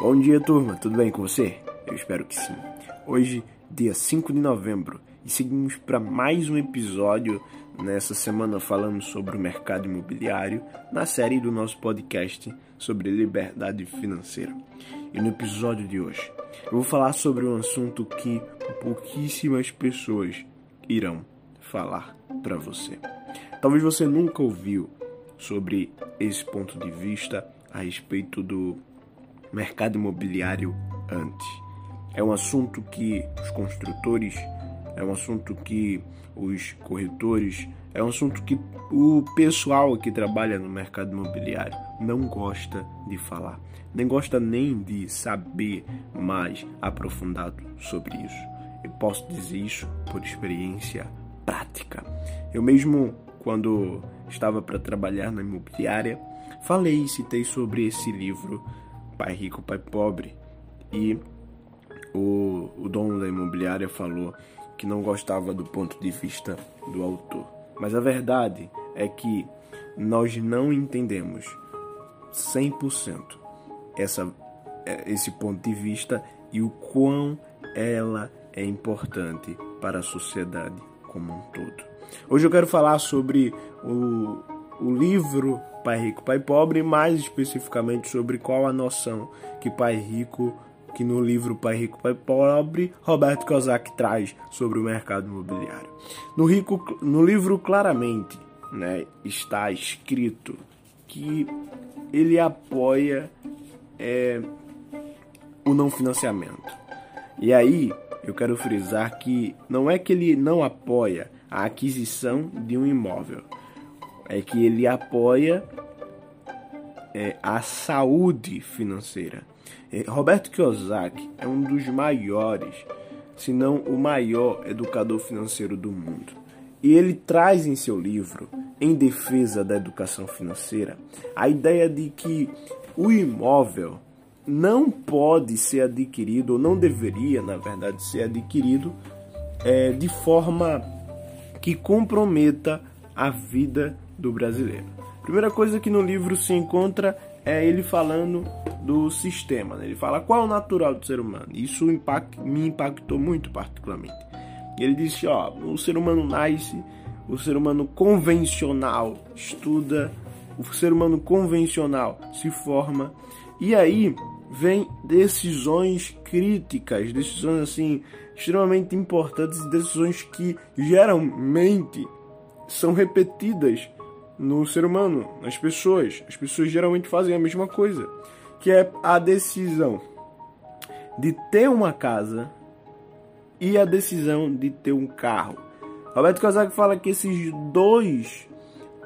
Bom dia, turma. Tudo bem com você? Eu espero que sim. Hoje, dia 5 de novembro, e seguimos para mais um episódio nessa semana falando sobre o mercado imobiliário na série do nosso podcast sobre liberdade financeira. E no episódio de hoje, eu vou falar sobre um assunto que pouquíssimas pessoas irão falar para você. Talvez você nunca ouviu sobre esse ponto de vista a respeito do mercado imobiliário antes. É um assunto que os construtores, é um assunto que os corretores, é um assunto que o pessoal que trabalha no mercado imobiliário não gosta de falar, nem gosta nem de saber mais aprofundado sobre isso. Eu posso dizer isso por experiência prática. Eu mesmo, quando estava para trabalhar na imobiliária, falei e citei sobre esse livro Pai Rico, Pai Pobre e o, o dono da imobiliária falou que não gostava do ponto de vista do autor. Mas a verdade é que nós não entendemos 100% essa, é, esse ponto de vista e o quão ela é importante para a sociedade como um todo. Hoje eu quero falar sobre o, o livro Pai Rico, Pai Pobre, mais especificamente sobre qual a noção que Pai Rico, que no livro Pai Rico, Pai Pobre, Roberto Kozak traz sobre o mercado imobiliário. No, rico, no livro claramente né, está escrito que ele apoia é, o não financiamento. E aí eu quero frisar que não é que ele não apoia a aquisição de um imóvel, é que ele apoia é, a saúde financeira. É, Roberto Kiyosaki é um dos maiores, se não o maior educador financeiro do mundo. E ele traz em seu livro, Em Defesa da Educação Financeira, a ideia de que o imóvel não pode ser adquirido, ou não deveria, na verdade, ser adquirido é, de forma que comprometa a vida do brasileiro. Primeira coisa que no livro se encontra é ele falando do sistema. Né? Ele fala qual é o natural do ser humano. Isso impact, me impactou muito particularmente. Ele disse, ó, o ser humano nasce, o ser humano convencional estuda, o ser humano convencional se forma e aí vem decisões críticas, decisões assim extremamente importantes, decisões que geralmente são repetidas no ser humano, nas pessoas. As pessoas geralmente fazem a mesma coisa, que é a decisão de ter uma casa e a decisão de ter um carro. Roberto Kazak fala que esses dois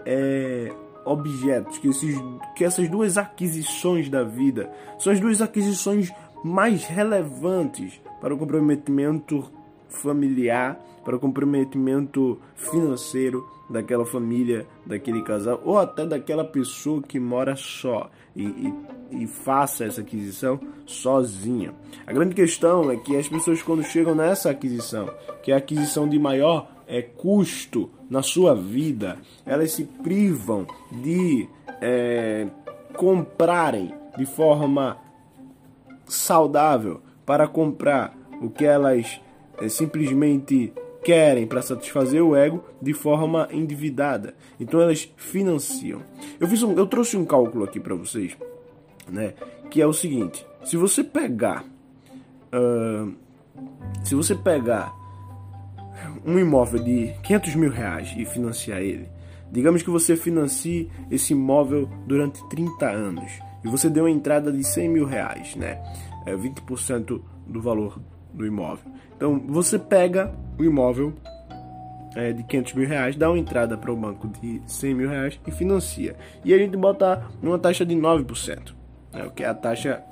é, objetos, que, esses, que essas duas aquisições da vida são as duas aquisições mais relevantes para o comprometimento familiar, para comprometimento financeiro daquela família, daquele casal, ou até daquela pessoa que mora só e, e, e, faça essa aquisição sozinha. A grande questão é que as pessoas, quando chegam nessa aquisição, que é a aquisição de maior é, custo na sua vida, elas se privam de é, comprarem de forma saudável para comprar o que elas simplesmente querem para satisfazer o ego de forma endividada. Então elas financiam. Eu fiz um, eu trouxe um cálculo aqui para vocês, né? Que é o seguinte: se você pegar, uh, se você pegar um imóvel de 500 mil reais e financiar ele, digamos que você financie esse imóvel durante 30 anos e você deu uma entrada de 100 mil reais, né? É 20% do valor do imóvel. Então você pega o imóvel é, de 500 mil reais, dá uma entrada para o banco de 100 mil reais e financia. E a gente bota uma taxa de 9%, né, o que é a taxa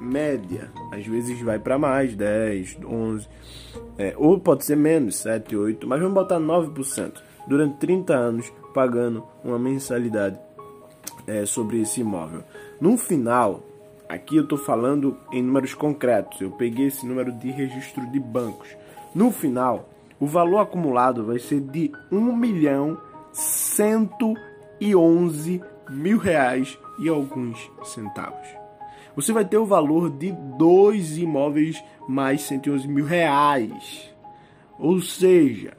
média. Às vezes vai para mais, 10, 11, é, ou pode ser menos, 7, 8, mas vamos botar 9% durante 30 anos pagando uma mensalidade é, sobre esse imóvel. No final, Aqui eu estou falando em números concretos. Eu peguei esse número de registro de bancos. No final, o valor acumulado vai ser de 1 milhão 111 mil reais e alguns centavos. você vai ter o valor de dois imóveis mais 111 mil reais. Ou seja,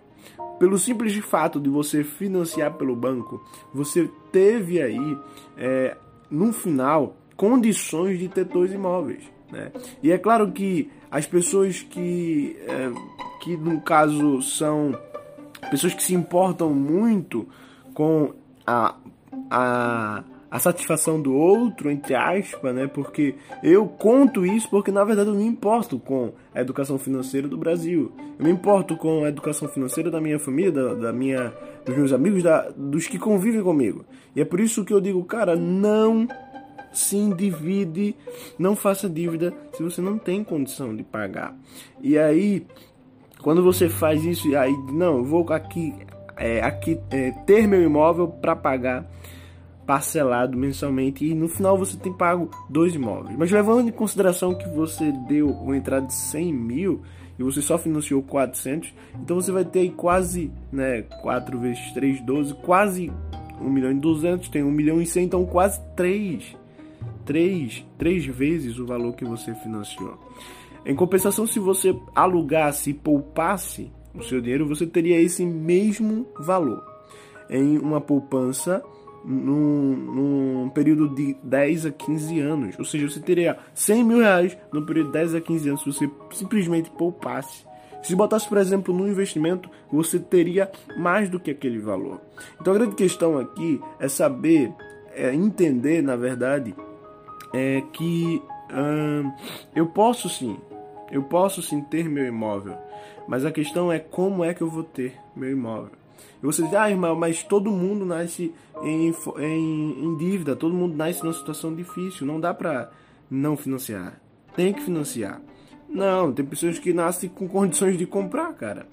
pelo simples fato de você financiar pelo banco, você teve aí, é, no final, condições de ter dois imóveis. Né? E é claro que as pessoas que, é, que no caso são pessoas que se importam muito com a, a a satisfação do outro, entre aspas, né? Porque eu conto isso porque na verdade eu me importo com a educação financeira do Brasil. Eu me importo com a educação financeira da minha família, da, da minha, dos meus amigos, da, dos que convivem comigo. E é por isso que eu digo, cara, não se endivide, não faça dívida se você não tem condição de pagar. E aí, quando você faz isso, aí não, vou aqui, é, aqui é, ter meu imóvel para pagar parcelado mensalmente e no final você tem pago dois imóveis. Mas levando em consideração que você deu uma entrada de 100 mil e você só financiou 400, então você vai ter aí quase, né, 4 vezes 3, 12, quase 1 milhão e 200, tem 1 milhão e 100, então quase 3, 3, 3 vezes o valor que você financiou. Em compensação, se você alugasse e poupasse o seu dinheiro, você teria esse mesmo valor em uma poupança num, num, período de 10 a 15 anos. Ou seja, você teria 100 mil reais no período de 10 a 15 anos se você simplesmente poupasse. Se botasse, por exemplo, no investimento, você teria mais do que aquele valor. Então a grande questão aqui é saber, é entender, na verdade, é que hum, eu posso sim, eu posso sim ter meu imóvel, mas a questão é como é que eu vou ter meu imóvel. E você diz, ah, irmão, mas todo mundo nasce em, em, em dívida, todo mundo nasce numa situação difícil, não dá pra não financiar. Tem que financiar. Não, tem pessoas que nascem com condições de comprar, cara.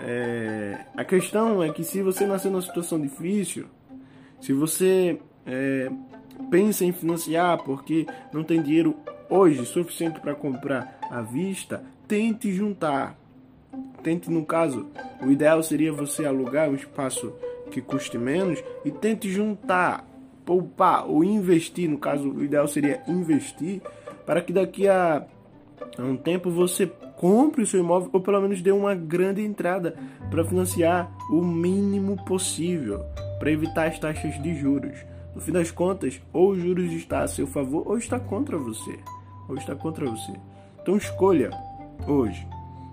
É, a questão é que se você nascer numa situação difícil, se você é, pensa em financiar porque não tem dinheiro hoje suficiente para comprar à vista, tente juntar tente, no caso, o ideal seria você alugar um espaço que custe menos e tente juntar, poupar ou investir. No caso, o ideal seria investir para que daqui a um tempo você compre o seu imóvel ou pelo menos dê uma grande entrada para financiar o mínimo possível para evitar as taxas de juros. No fim das contas, ou os juros está a seu favor ou está contra você, ou está contra você. Então escolha hoje,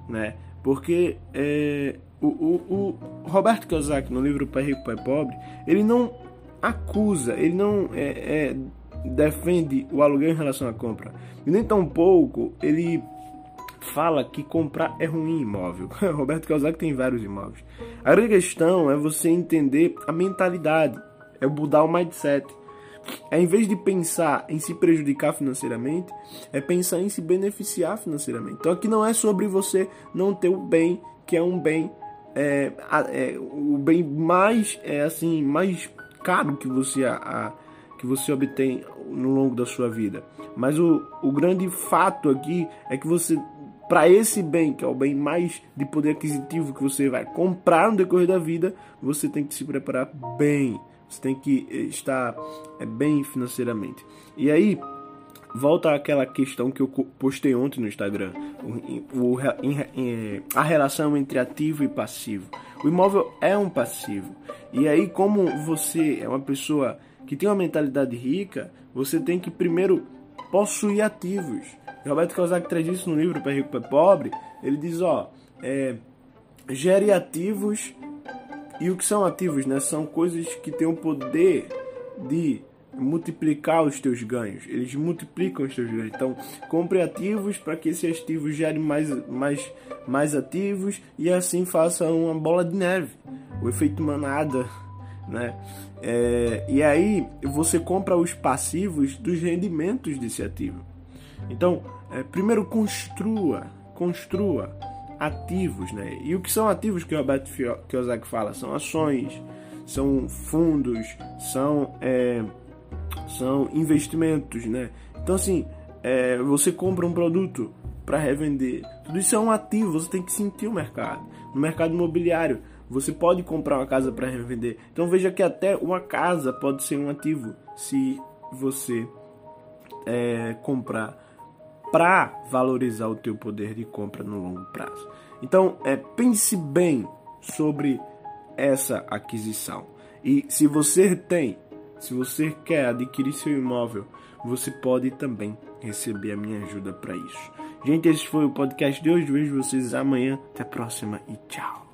né? Porque é, o, o, o, Roberto Kiyosaki, no livro Pai Rico, Pai Pobre, ele não acusa, ele não é, é, defende o aluguel em relação à compra. E nem tão pouco ele fala que comprar é ruim imóvel. Roberto Kiyosaki tem vários imóveis. A grande questão é você entender a mentalidade, é mudar o mindset. É em vez de pensar em se prejudicar financeiramente, é pensar em se beneficiar financeiramente. Então aqui não é sobre você não ter o bem, que é um bem, é, é o bem mais, é assim, mais caro que você a, a, que você obtém no longo da sua vida. Mas o, o grande fato aqui é que você para esse bem, que é o bem mais de poder aquisitivo que você vai comprar no decorrer da vida, você tem que se preparar bem. Você tem que eh, estar é, bem financeiramente. E aí, volta àquela questão que eu postei ontem no Instagram: o, o, eh, a relação entre ativo e passivo. O imóvel é um passivo. E aí, como você é uma pessoa que tem uma mentalidade rica, você tem que primeiro possuir ativos. Roberto Kiyosaki traz isso no livro Para Rico para Pobre. Ele diz: ó, é, gere ativos e o que são ativos, né? São coisas que têm o poder de multiplicar os teus ganhos. Eles multiplicam os teus ganhos. Então, compre ativos para que esses ativos gerem mais, mais, mais ativos e assim faça uma bola de neve. O efeito manada, né? É, e aí você compra os passivos dos rendimentos desse ativo. Então, é, primeiro construa, construa ativos, né? E o que são ativos que o Roberto Kiyosaki fala? São ações, são fundos, são, é, são investimentos, né? Então, assim, é, você compra um produto para revender. Tudo isso é um ativo, você tem que sentir o mercado. No mercado imobiliário, você pode comprar uma casa para revender. Então veja que até uma casa pode ser um ativo se você é, comprar para valorizar o teu poder de compra no longo prazo. Então, é, pense bem sobre essa aquisição. E se você tem, se você quer adquirir seu imóvel, você pode também receber a minha ajuda para isso. Gente, esse foi o podcast de hoje. Vejo vocês amanhã. Até a próxima e tchau.